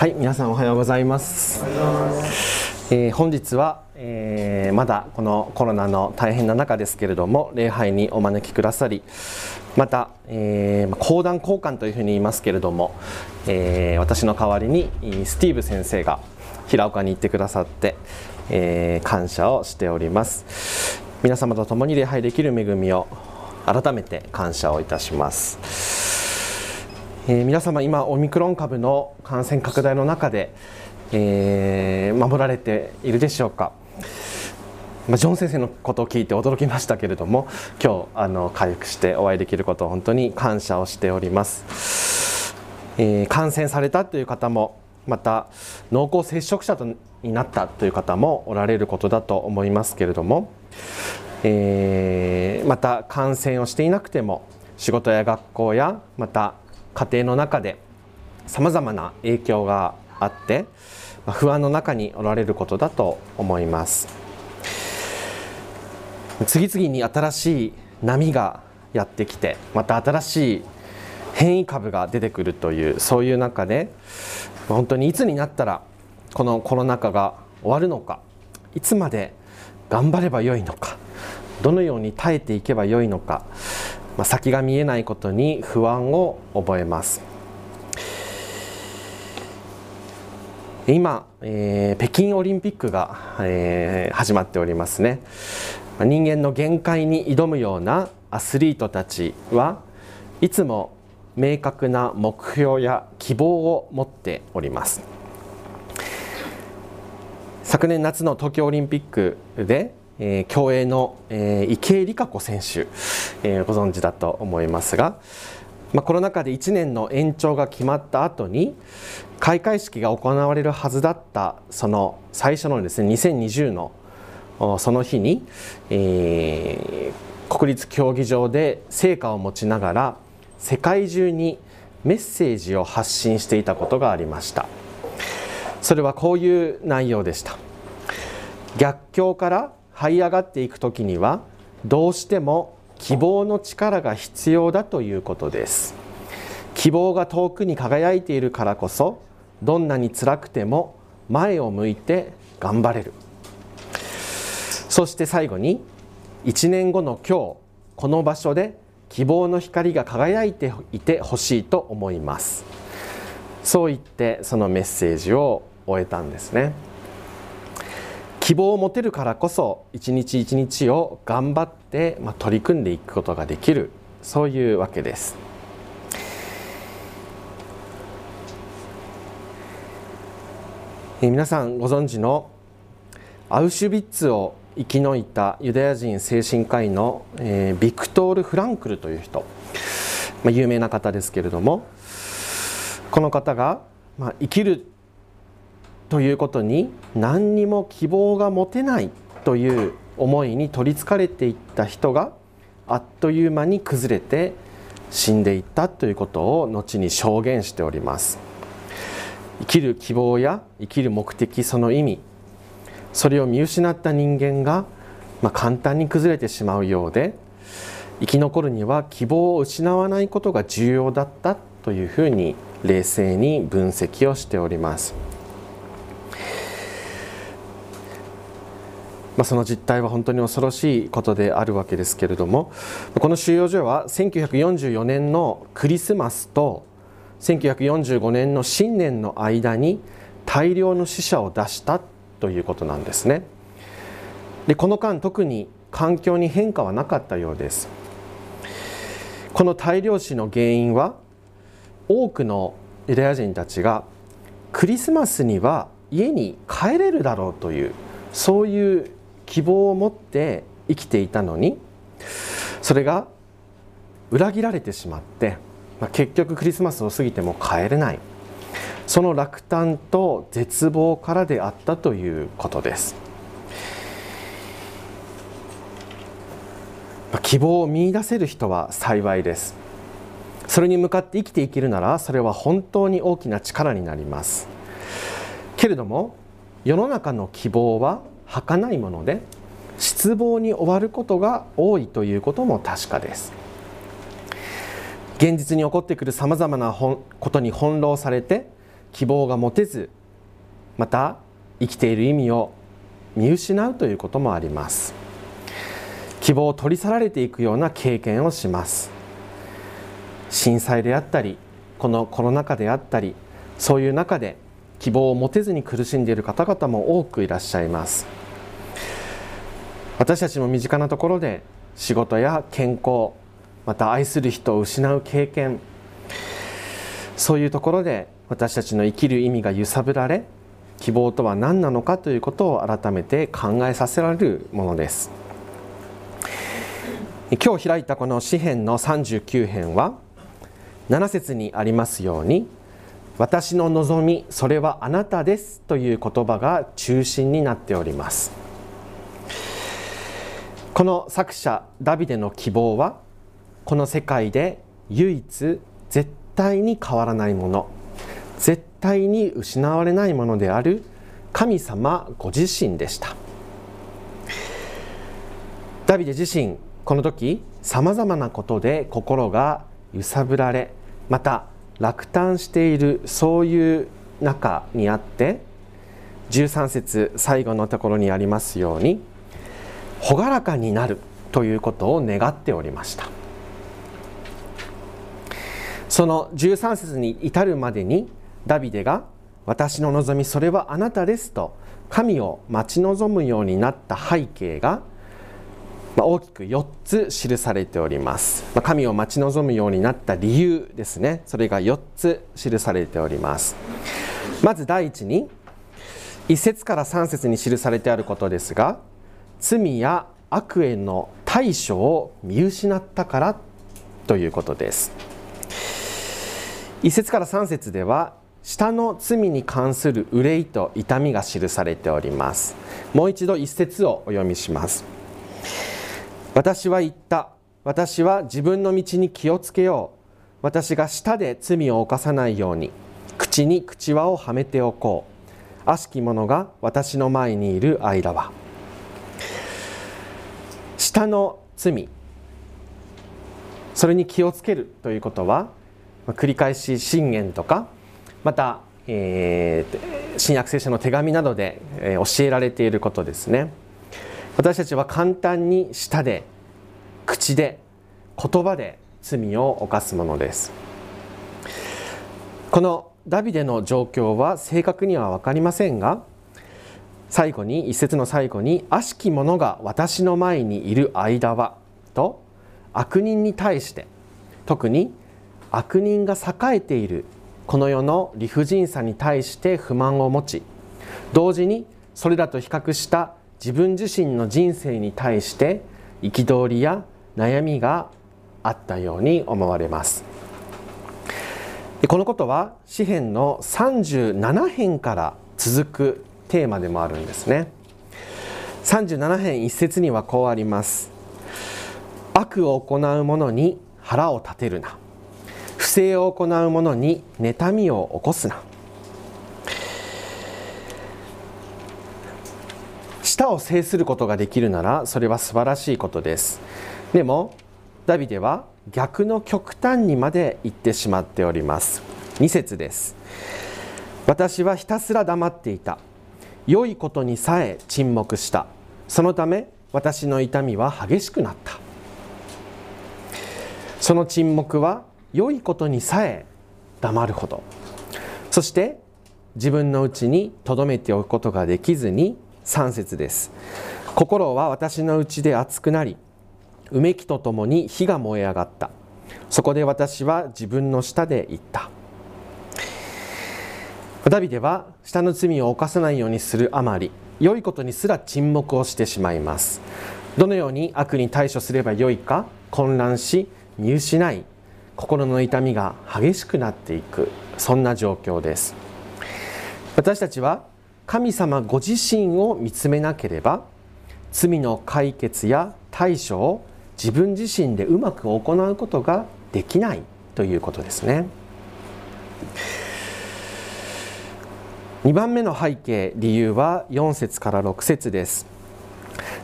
はい、皆さんおはようございます。えー本日は、えーまだこのコロナの大変な中ですけれども礼拝にお招きくださりまた、えー講談交換というふうに言いますけれども、えー私の代わりにスティーブ先生が平岡に行ってくださって、えー感謝をしております皆様と共に礼拝できる恵みを改めて感謝をいたしますえー皆様今オミクロン株の感染拡大の中で、えー守られているでしょうか、まあ、ジョン先生のことを聞いて驚きましたけれども今日あの回復してお会いできることを本当に感謝をしております、えー感染されたという方もまた濃厚接触者とになったという方もおられることだと思いますけれども、えーまた感染をしていなくても仕事や学校やまた家庭の中でさまざまな影響があってまあ不安の中におられることだと思います。次々に新しい波がやってきてまた新しい変異株が出てくるというそういう中で本当にいつになったらこのコロナ禍が終わるのかいつまで頑張ればよいのかどのように耐えていけばよいのか、まあ、先が見えないことに不安を覚えます。今、えー北京オリンピックが、えー始まっておりますね。人間の限界に挑むようなアスリートたちはいつも明確な目標や希望を持っております。昨年夏の東京オリンピックで、えー競泳の、えー池江璃花子選手、えーご存知だと思いますが、まあ、コロナ禍で1年の延長が決まった後に開会式が行われるはずだったその最初のですね2020のその日に、えー国立競技場で聖火を持ちながら世界中にメッセージを発信していたことがありました。それはこういう内容でした。逆境から這い上がっていく時にはどうしても希望の力が必要だということです。希望が遠くに輝いているからこそどんなに辛くても前を向いて頑張れる。そして最後に1年後の今日この場所で希望の光が輝いていてほしいと思います。そう言ってそのメッセージを終えたんですね。希望を持てるからこそ一日一日を頑張って、まあ、取り組んでいくことができるそういうわけです。え皆さんご存知のアウシュビッツを生き抜いたユダヤ人精神科医の、えービクトール・フランクルという人、まあ、有名な方ですけれども。この方が、まあ、生きるということに何にも希望が持てないという思いに取りつかれていった人があっという間に崩れて死んでいったということを後に証言しております生きる希望や生きる目的その意味それを見失った人間が、まあ、簡単に崩れてしまうようで生き残るには希望を失わないことが重要だったというふうに冷静に分析をしております。まあ、その実態は本当に恐ろしいことであるわけですけれどもこの収容所は1944年のクリスマスと1945年の新年の間に大量の死者を出したということなんですね。でこの間特に環境に変化はなかったようです。この大量死の原因は多くのユダヤ人たちがクリスマスには家に帰れるだろうというそういう希望を持って生きていたのにそれが裏切られてしまって、まあ、結局クリスマスを過ぎても帰れない。その落胆と絶望からであったということです。まあ希望を見出せる人は幸いです。それに向かって生きていけるならそれは本当に大きな力になります。けれども世の中の希望は儚いもので失望に終わることが多いということも確かです。現実に起こってくるさまざまなことに翻弄されて希望が持てずまた生きている意味を見失うということもあります。希望を取り去られていくような経験をします。震災であったりこのコロナ禍であったりそういう中で希望を持てずに苦しんでいる方々も多くいらっしゃいます。私たちも身近なところで仕事や健康また愛する人を失う経験そういうところで私たちの生きる意味が揺さぶられ希望とは何なのかということを改めて考えさせられるものです。今日開いたこの詩編の39編は7節にありますように私の望みそれはあなたですという言葉が中心になっております。この作者ダビデの希望はこの世界で唯一絶対に変わらないもの絶対に失われないものである神様ご自身でした。ダビデ自身この時さまざまなことで心が揺さぶられまた落胆しているそういう中にあって13節最後のところにありますように朗らかになるということを願っておりました。その13節に至るまでにダビデが「私の望みそれはあなたです」と神を待ち望むようになった背景が大きく4つ記されております。神を待ち望むようになった理由ですね。それが4つ記されております。まず第一に1節から3節に記されてあることですが罪や悪への対処を見失ったからということです。1節から3節では下の罪に関する憂いと痛みが記されております。もう一度一節をお読みします。私は言った。私は自分の道に気をつけよう。私が舌で罪を犯さないように。口に口輪をはめておこう。悪しき者が私の前にいる間は。舌の罪。それに気をつけるということは繰り返し信玄とかまた、えー、新約聖書の手紙などで、え、教えられていることですね。私たちは簡単に舌で口で言葉で罪を犯すものです。このダビデの状況は正確には分かりませんが最後に一節の最後に「悪しき者が私の前にいる間は」と悪人に対して特に悪人が栄えているこの世の理不尽さに対して不満を持ち同時にそれらと比較した自分自身の人生に対して憤りや悩みがあったように思われます。このことは詩篇の37編から続くテーマでもあるんですね。37編一節にはこうあります。悪を行う者に腹を立てるな。不正を行う者に妬みを起こすな。舌を制することができるならそれは素晴らしいことです。でもダビデは逆の極端にまで行ってしまっております。2節です。私はひたすら黙っていた。良いことにさえ沈黙した。そのため私の痛みは激しくなった。その沈黙は良いことにさえ黙るほどそして自分のうちに留めておくことができずに3節です。心は私のうちで熱くなりうめきとともに火が燃え上がった。そこで私は自分の舌で言った。ダビデは下の罪を犯さないようにするあまり良いことにすら沈黙をしてしまいます。どのように悪に対処すればよいか混乱し見失い心の痛みが激しくなっていく。そんな状況です。私たちは神様ご自身を見つめなければ罪の解決や対処を自分自身でうまく行うことができないということですね。2番目の背景理由は4節から6節です。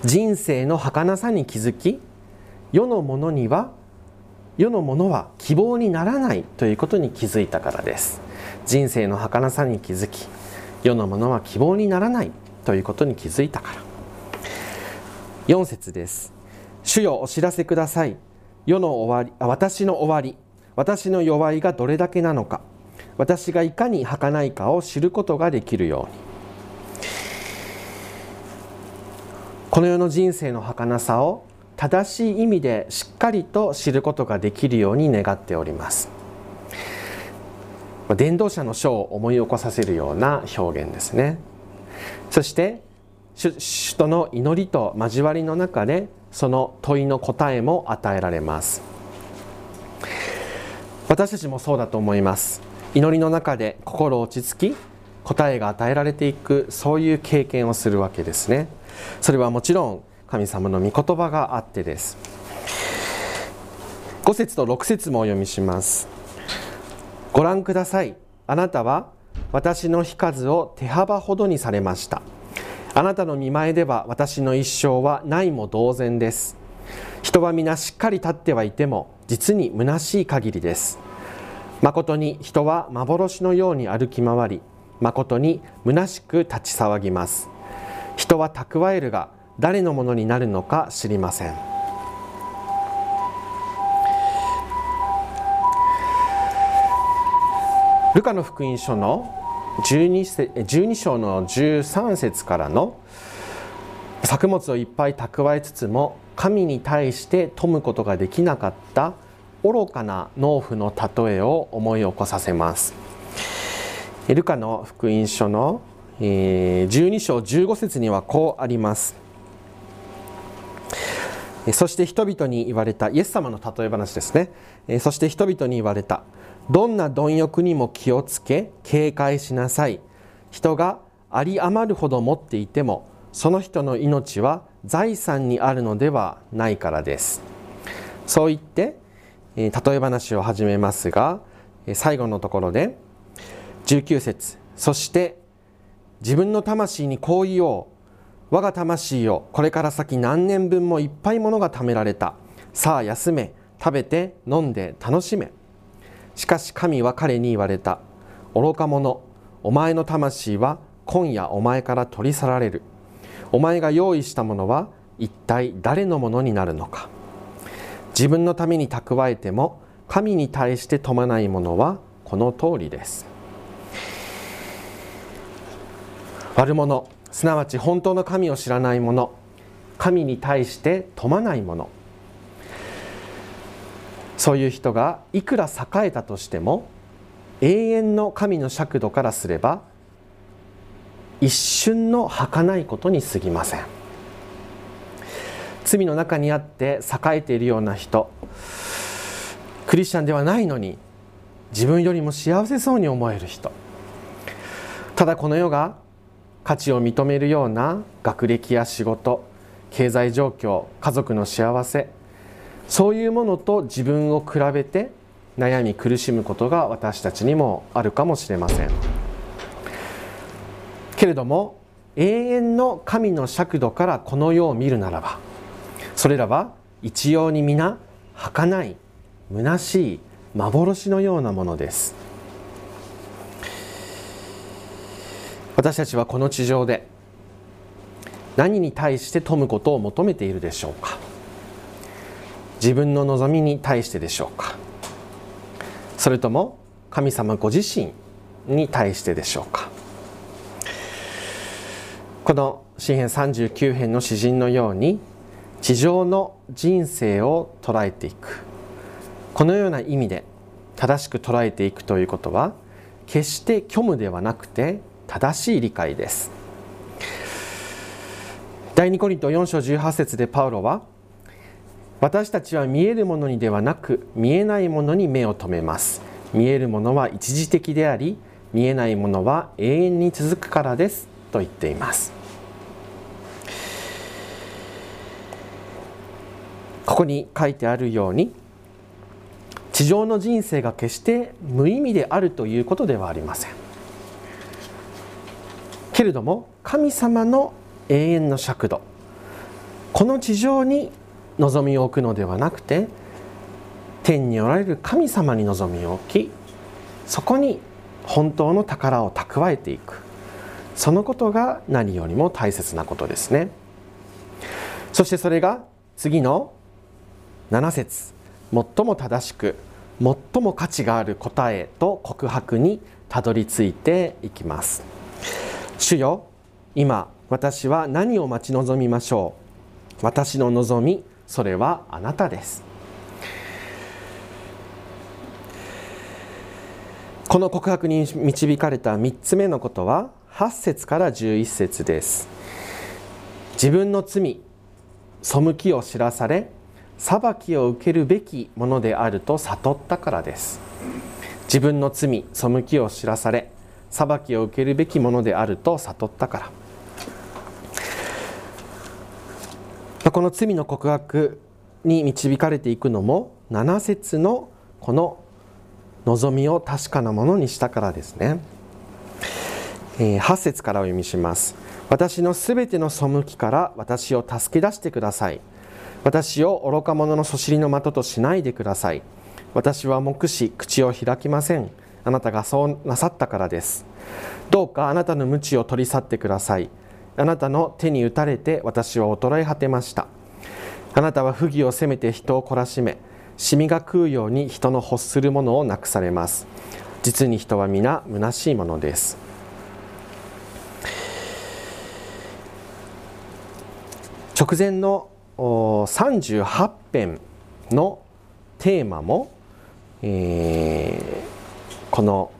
人生の儚さに気づき世のものには世のものは希望にならないということに気づいたからです。人生の儚さに気づき世のものは希望にならないということに気づいたから。4節です。主よお知らせください。世の終わり私の終わり私の弱いがどれだけなのか。私がいかに儚いかを知ることができるように。この世の人生の儚さを正しい意味でしっかりと知ることができるように願っております。伝道者の書を思い起こさせるような表現ですね。そして主との祈りと交わりの中でその問いの答えも与えられます。私たちもそうだと思います。祈りの中で心落ち着き答えが与えられていくそういう経験をするわけですね。それはもちろん神様の御言葉があってです。5節と6節もお読みします。ご覧ください。あなたは私の日数を手幅ほどにされました。あなたの見前では私の一生はないも同然です。人は皆しっかり立ってはいても実に虚しい限りです。誠に人は幻のように歩き回り誠に虚しく立ち騒ぎます。人は蓄えるが誰のものになるのか知りません。ルカの福音書の 12, 12章の13節からの作物をいっぱい蓄えつつも神に対して富むことができなかった愚かな農夫の例えを思い起こさせます。ルカの福音書の12章15節にはこうあります。そして人々に言われたイエス様の例え話ですね。そして人々に言われた。どんな貪欲にも気をつけ警戒しなさい。人があり余るほど持っていてもその人の命は財産にあるのではないからです。そう言って例え話を始めますが最後のところで19節そして自分の魂にこう言おう我が魂よこれから先何年分もいっぱいものが貯められた。さあ休め食べて飲んで楽しめ。しかし神は彼に言われた。愚か者お前の魂は今夜お前から取り去られる。お前が用意したものは一体誰のものになるのか。自分のために蓄えても神に対して富まないものはこの通りです。悪者すなわち本当の神を知らない者神に対して富まない者。そういう人がいくら栄えたとしても永遠の神の尺度からすれば一瞬の儚いことに過ぎません。罪の中にあって栄えているような人。クリスチャンではないのに自分よりも幸せそうに思える人。ただこの世が価値を認めるような学歴や仕事経済状況家族の幸せそういうものと自分を比べて悩み苦しむことが私たちにもあるかもしれません。けれども永遠の神の尺度からこの世を見るならばそれらは一様に皆儚い虚しい幻のようなものです。私たちはこの地上で何に対して富むことを求めているでしょうか。自分の望みに対してでしょうか。それとも神様ご自身に対してでしょうか。この詩編39編の詩人のように地上の人生を捉えていく。このような意味で正しく捉えていくということは決して虚無ではなくて正しい理解です。第2コリント4章18節でパウロは私たちは見えるものにではなく見えないものに目を留めます。見えるものは一時的であり見えないものは永遠に続くからですと言っています。ここに書いてあるように地上の人生が決して無意味であるということではありません。けれども神様の永遠の尺度この地上に望みを置くのではなくて天におられる神様に望みを置きそこに本当の宝を蓄えていく。そのことが何よりも大切なことですね。そしてそれが次の7節最も正しく最も価値がある答えと告白にたどり着いていきます。主よ今私は何を待ち望みましょう？私の望みそれはあなたです。この告白に導かれた3つ目のことは8節から11節です。自分の罪背きを知らされ裁きを受けるべきものであると悟ったからです。自分の罪背きを知らされ裁きを受けるべきものであると悟ったから。この罪の告白に導かれていくのも7節のこの望みを確かなものにしたからですね、えー、8節からお読みします。私のすべての背きから私を助け出してください。私を愚か者のそしりの的としないでください。私は目視口を開きません。あなたがそうなさったからです。どうかあなたの鞭を取り去ってください。あなたの手に打たれて私は衰え果てました。あなたは不義を責めて人を懲らしめシミが食うように人の欲するものをなくされます。実に人は皆虚しいものです。直前の38編のテーマも、えー、この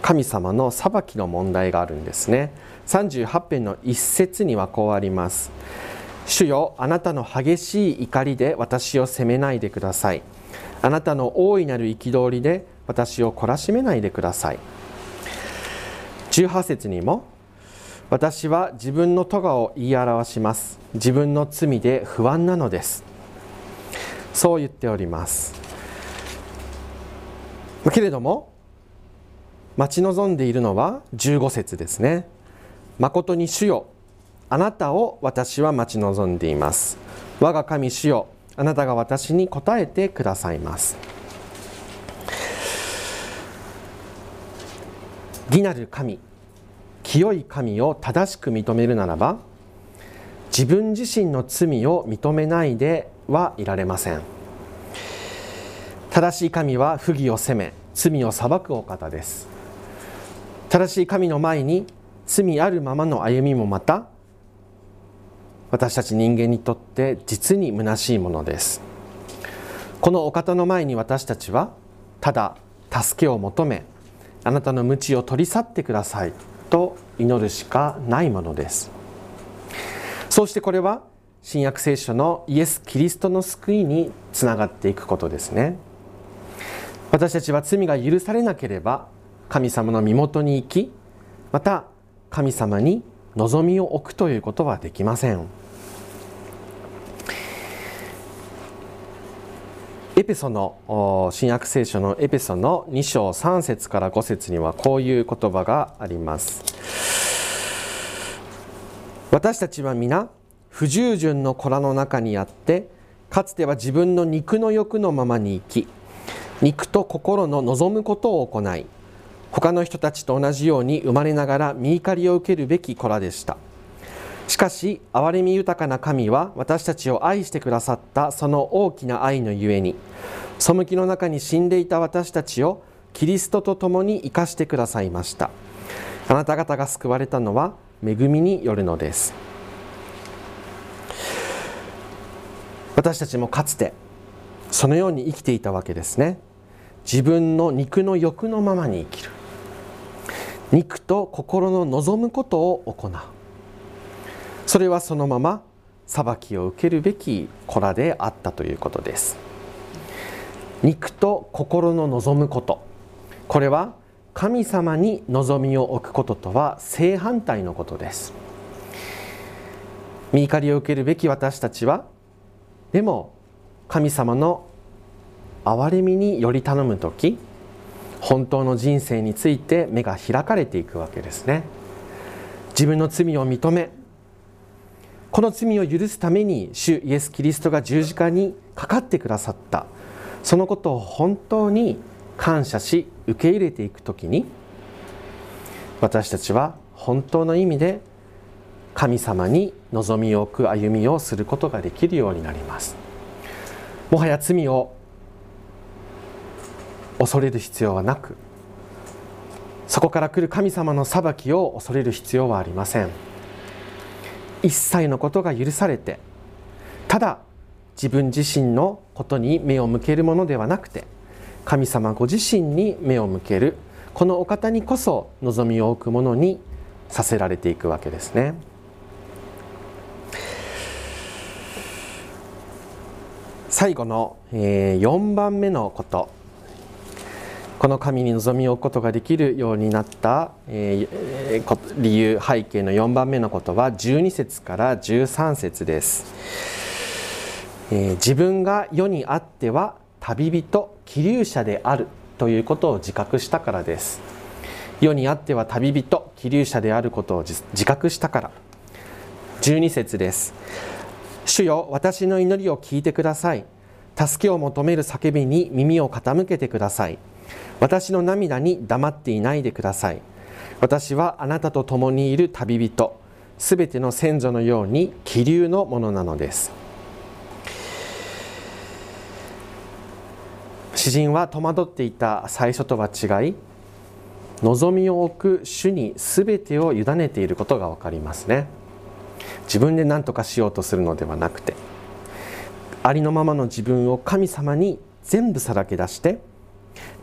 神様の裁きの問題があるんですね。38編の一節にはこうあります。主よあなたの激しい怒りで私を責めないでください。あなたの大いなる憤りで私を懲らしめないでください。18節にも私は自分の咎を言い表します。自分の罪で不安なのです。そう言っております。けれども待ち望んでいるのは15節ですね。誠に主よあなたを私は待ち望んでいます。我が神主よあなたが私に答えてくださいます。義なる神清い神を正しく認めるならば自分自身の罪を認めないではいられません。正しい神は不義を責め罪を裁くお方です。正しい神の前に罪あるままの歩みもまた私たち人間にとって実に虚しいものです。このお方の前に私たちはただ助けを求めあなたの鞭を取り去ってください。と祈るしかないものです。そしてこれは新約聖書のイエス・キリストの救いにつながっていくことですね。私たちは罪が許されなければ神様の身元に行きまた神様に望みを置くということはできません。エペソの新約聖書のエペソの2章3節から5節にはこういう言葉があります。私たちは皆不従順の子らの中にあってかつては自分の肉の欲のままに生き肉と心の望むことを行い他の人たちと同じように生まれながら身怒りを受けるべき子らでした。しかし憐れみ豊かな神は私たちを愛してくださったその大きな愛のゆえに背きの中に死んでいた私たちをキリストと共に生かしてくださいました。あなた方が救われたのは恵みによるのです。私たちもかつてそのように生きていたわけですね。自分の肉の欲のままに生きる。肉と心の望むことを行う。それはそのまま裁きを受けるべき子らであったということです。肉と心の望むこと。これは神様に望みを置くこととは正反対のことです。見怒りを受けるべき私たちはでも神様の憐れみにより頼む時本当の人生について目が開かれていくわけですね。自分の罪を認めこの罪を許すために主イエス・キリストが十字架にかかってくださった。そのことを本当に感謝し受け入れていく時に私たちは本当の意味で神様に望みを置く歩みをすることができるようになります。もはや罪を恐れる必要はなくそこから来る神様の裁きを恐れる必要はありません。一切のことが許されてただ自分自身のことに目を向けるものではなくて神様ご自身に目を向けるこのお方にこそ望みを置くものにさせられていくわけですね。最後の、え4番目のことこの神に望みを置くことができるようになった、え理由背景の4番目のことは12節から13節です、え自分が世にあっては旅人気流者であるということを自覚したからです。世にあっては旅人気流者であることを自覚したから。12節です。主よ私の祈りを聞いてください。助けを求める叫びに耳を傾けてください。私の涙に黙っていないでください。私はあなたと共にいる旅人。すべての先祖のように気流のものなのです。詩人は戸惑っていた最初とは違い望みを置く主に全てを委ねていることが分かりますね。自分で何とかしようとするのではなくてありのままの自分を神様に全部さらけ出して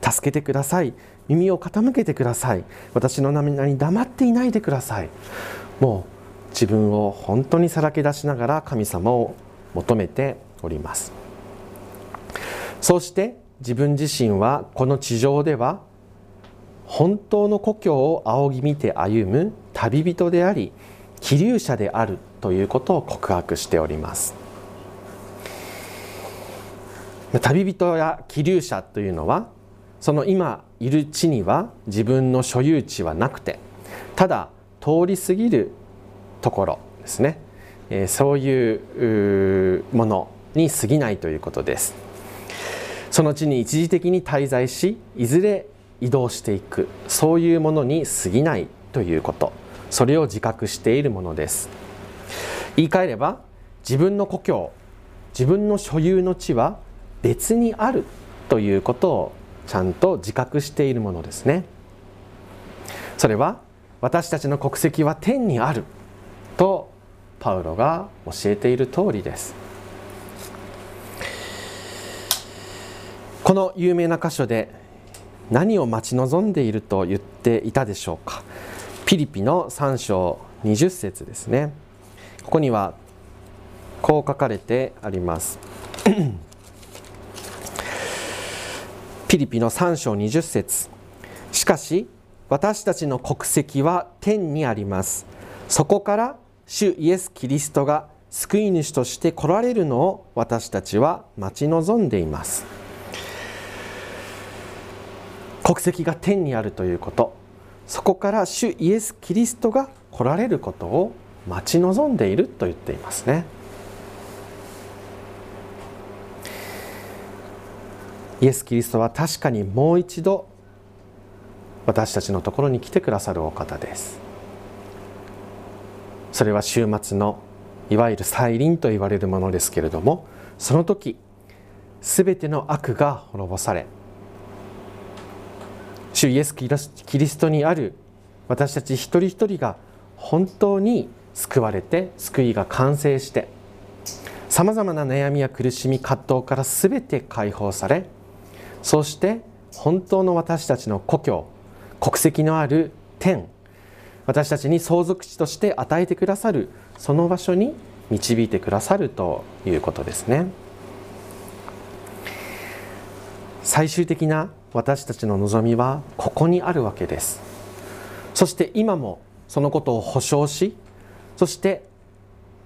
助けてください。耳を傾けてください。私の涙に黙っていないでください。もう自分を本当にさらけ出しながら神様を求めております。そして自分自身はこの地上では本当の故郷を仰ぎ見て歩む旅人であり気流者であるということを告白しております。旅人や気流者というのはその今いる地には自分の所有地はなくてただ通り過ぎるところですね。えそういうものに過ぎないということです。その地に一時的に滞在しいずれ移動していく。そういうものに過ぎないということ。それを自覚しているものです。言い換えれば自分の故郷自分の所有の地は別にあるということをちゃんと自覚しているものですね。それは私たちの国籍は天にあるとパウロが教えている通りです。この有名な箇所で何を待ち望んでいると言っていたでしょうか。ピリピの3章20節ですね。ここにはこう書かれてあります。ピリピの3章20節。しかし私たちの国籍は天にあります。そこから主イエス・キリストが救い主として来られるのを私たちは待ち望んでいます。国籍が天にあるということ。そこから主イエス・キリストが来られることを待ち望んでいると言っていますね。イエス・キリストは確かにもう一度私たちのところに来てくださるお方です。それは週末のいわゆる再臨と言われるものですけれどもその時全ての悪が滅ぼされ主イエス・キリストにある私たち一人一人が本当に救われて救いが完成してさまざまな悩みや苦しみ葛藤から全て解放されそして本当の私たちの故郷国籍のある天私たちに相続地として与えてくださるその場所に導いてくださるということですね。最終的な私たちの望みはここにあるわけです。そして今もそのことを保証しそして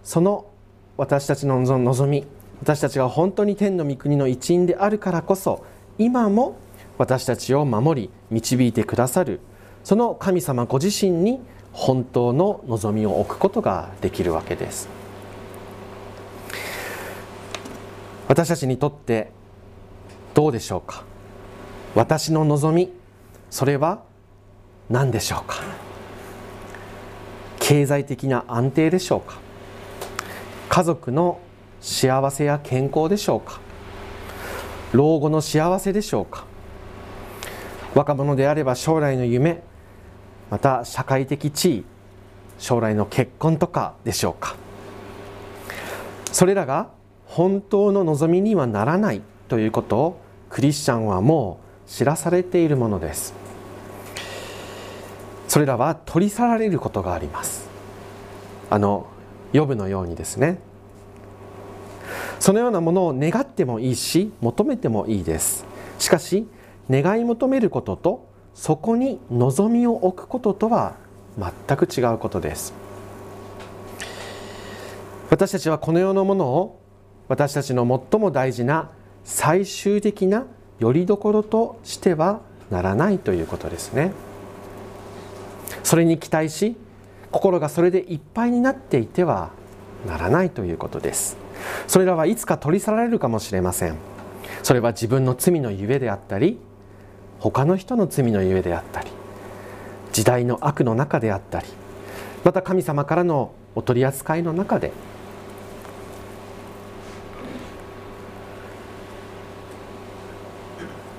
その私たちの望み私たちが本当に天の御国の一員であるからこそ今も私たちを守り導いてくださる。その神様ご自身に本当の望みを置くことができるわけです。私たちにとってどうでしょうか？私の望みそれは何でしょうか？経済的な安定でしょうか？家族の幸せや健康でしょうか？老後の幸せでしょうか？若者であれば将来の夢また社会的地位将来の結婚とかでしょうか？それらが本当の望みにはならないということをクリスチャンはもう知らされているものです。それらは取り去られることがあります。あの呼ぶのようにですねそのようなものを願ってもいいし求めてもいいです。しかし願い求めることとそこに望みを置くこととは全く違うことです。私たちはこの世のものを私たちの最も大事な最終的な拠り所としてはならないということですね。それに期待し心がそれでいっぱいになっていてはならないということです。それらはいつか取り去られるかもしれません。それは自分の罪のゆえであったり他の人の罪のゆえであったり時代の悪の中であったりまた神様からのお取り扱いの中で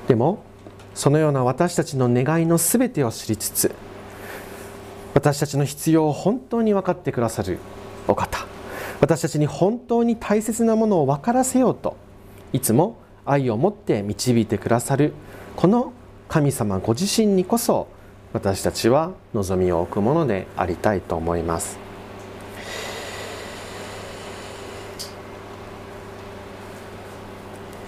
でもそのような私たちの願いのすべてを知りつつ私たちの必要を本当に分かってくださるお方。私たちに本当に大切なものを分からせようといつも愛を持って導いてくださるこの神様ご自身にこそ私たちは望みを置くものでありたいと思います。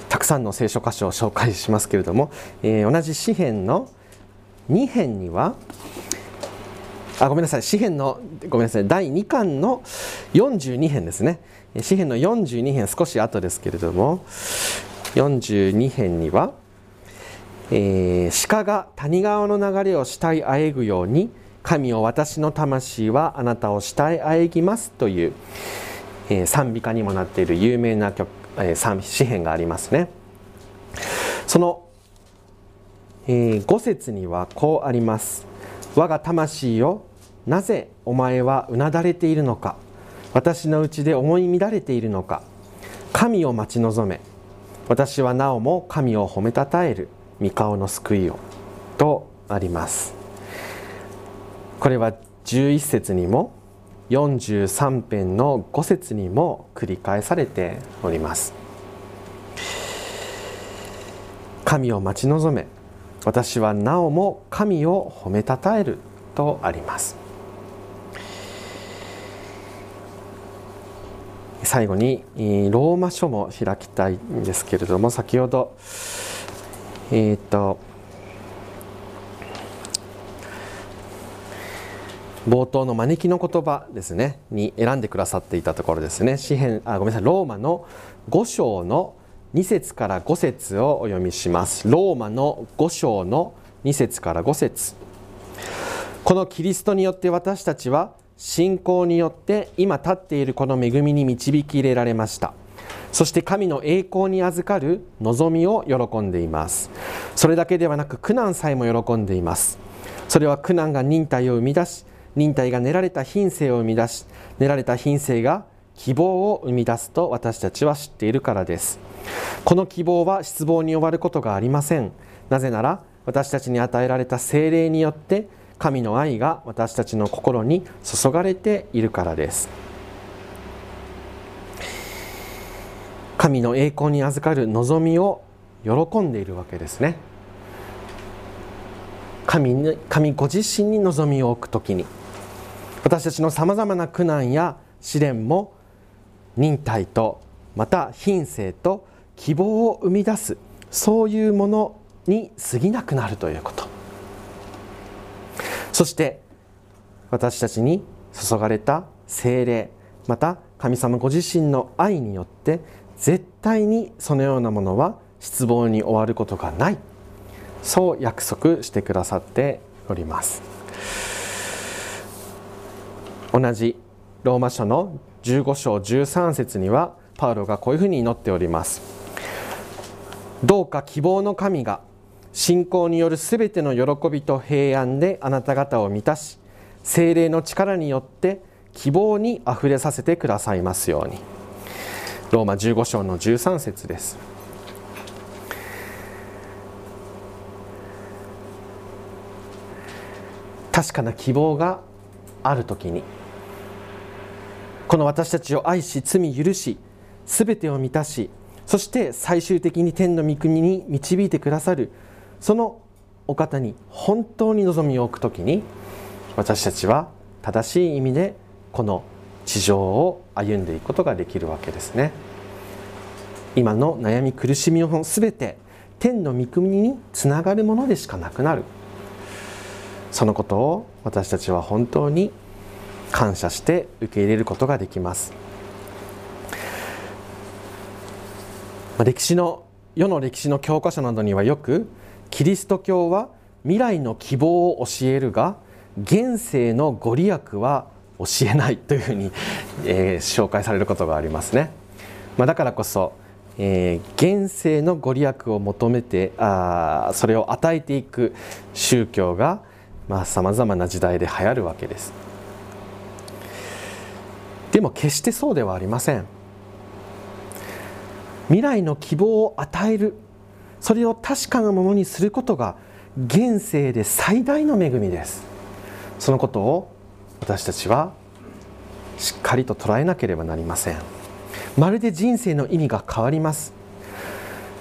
たくさんの聖書箇所を紹介しますけれども、えー、同じ詩篇の2編にはあごめんなさい。詩篇のごめんなさい。第2巻の42編ですね。詩篇の42編少し後ですけれども。42編には、えー、鹿が谷川の流れを慕いあえぐように神を私の魂はあなたを慕いあえぎますという、えー、賛美歌にもなっている有名な曲、えー、詩篇がありますね。その、えー、5節にはこうあります我が魂よなぜお前はうなだれているのか。私のうちで思い乱れているのか。神を待ち望め。私はなおも神を褒めたたえる。御顔の救いを。とあります。これは11節にも43編の5節にも繰り返されております。神を待ち望め。私はなおも神を褒めたたえる。とあります。最後にローマ書も開きたいんですけれども先ほどえっ、ー、と冒頭の招きの言葉ですねに選んでくださっていたところですね。詩編あごめんなさいローマの5章の2節から5節をお読みします。ローマの5章の2節から5節。このキリストによって私たちは信仰によって今立っているこの恵みに導き入れられました。そして神の栄光に預かる望みを喜んでいます。それだけではなく苦難さえも喜んでいます。それは苦難が忍耐を生み出し忍耐が練られた品性を生み出し練られた品性が希望を生み出すと私たちは知っているからです。この希望は失望に終わることがありません。なぜなら私たちに与えられた精霊によって神の愛が私たちの心に注がれているからです。神の栄光に預かる望みを喜んでいるわけですね。神に神ご自身に望みを置くときに私たちのさまざまな苦難や試練も忍耐とまた品性と希望を生み出すそういうものに過ぎなくなるということ。そして私たちに注がれた精霊また神様ご自身の愛によって絶対にそのようなものは失望に終わることがない。そう約束してくださっております。同じローマ書の15章13節にはパウロがこういうふうに祈っております。どうか希望の神が信仰によるすべての喜びと平安であなた方を満たし精霊の力によって希望にあふれさせてくださいますように。ローマ15章の13節です。確かな希望がある時にこの私たちを愛し罪許し全てを満たしそして最終的に天の御国に導いてくださるそのお方に本当に望みを置く時に私たちは正しい意味でこの地上を歩んでいくことができるわけですね。今の悩み苦しみを全て天の御国につながるものでしかなくなる。そのことを私たちは本当に感謝して受け入れることができます。歴史の世の歴史の教科書などにはよくキリスト教は未来の希望を教えるが現世のご利益は教えないというふうに、えー、紹介されることがありますね、まあ、だからこそ、えー、現世のご利益を求めてあそれを与えていく宗教がさまざ、まな時代で流行るわけです。でも決してそうではありません。未来の希望を与えるそれを確かなものにすることが現世で最大の恵みです。そのことを私たちはしっかりと捉えなければなりません。まるで人生の意味が変わります。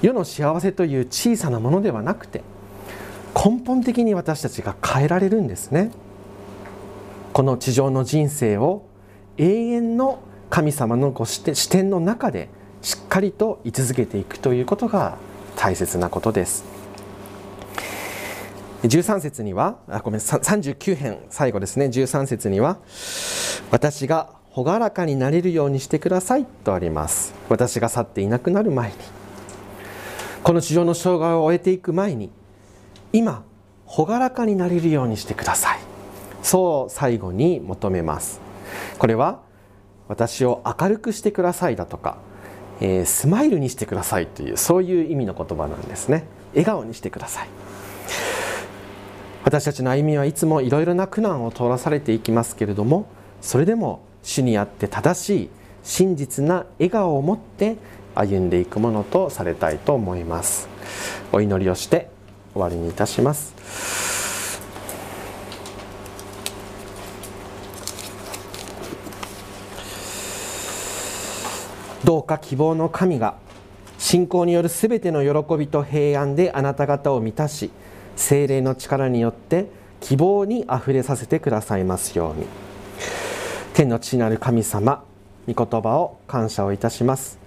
世の幸せという小さなものではなくて根本的に私たちが変えられるんですね。この地上の人生を永遠の神様のご視点の中でしっかりと居続けていくということが大切なことです。13節にはあごめん39編最後ですね。13節には私が朗らかになれるようにしてくださいとあります。私が去っていなくなる前に。この地上の障害を終えていく前に今朗らかになれるようにしてください。そう最後に求めます。これは私を明るくしてくださいだとかえー、スマイルにしてくださいというそういう意味の言葉なんですね。笑顔にしてください。私たちの歩みはいつもいろいろな苦難を通らされていきますけれどもそれでも主にあって正しい真実な笑顔を持って歩んでいくものとされたいと思います。お祈りをして終わりにいたします。どうか希望の神が信仰によるすべての喜びと平安であなた方を満たし精霊の力によって希望にあふれさせてくださいますように。天の父なる神様御言葉を感謝をいたします。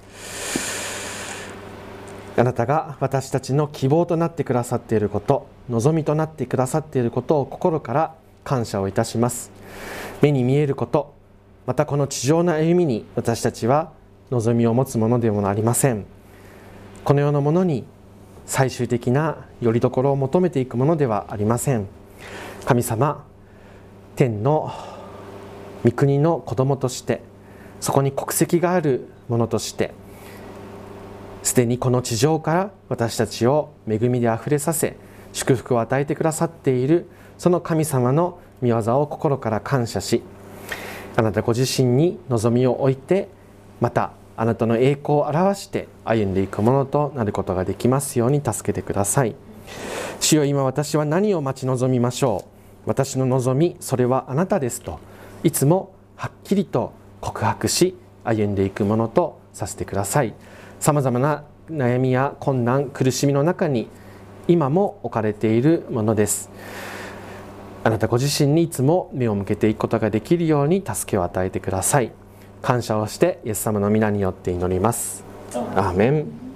あなたが私たちの希望となってくださっていること望みとなってくださっていることを心から感謝をいたします。目に見えることまたこの地上の歩みに私たちは望みを持つものでもありません。この世のものに最終的な拠り所を求めていくものではありません。神様天の御国の子供としてそこに国籍があるものとしてすでにこの地上から私たちを恵みであふれさせ祝福を与えてくださっているその神様の御業を心から感謝しあなたご自身に望みを置いてまたあなたの栄光を表して歩んでいくものとなることができますように助けてください。主よ今私は何を待ち望みましょう。私の望みそれはあなたですと。いつもはっきりと告白し歩んでいくものとさせてください。さまざまな悩みや困難苦しみの中に今も置かれているものです。あなたご自身にいつも目を向けていくことができるように助けを与えてください。感謝をしてイエス様の皆によって祈ります。アーメン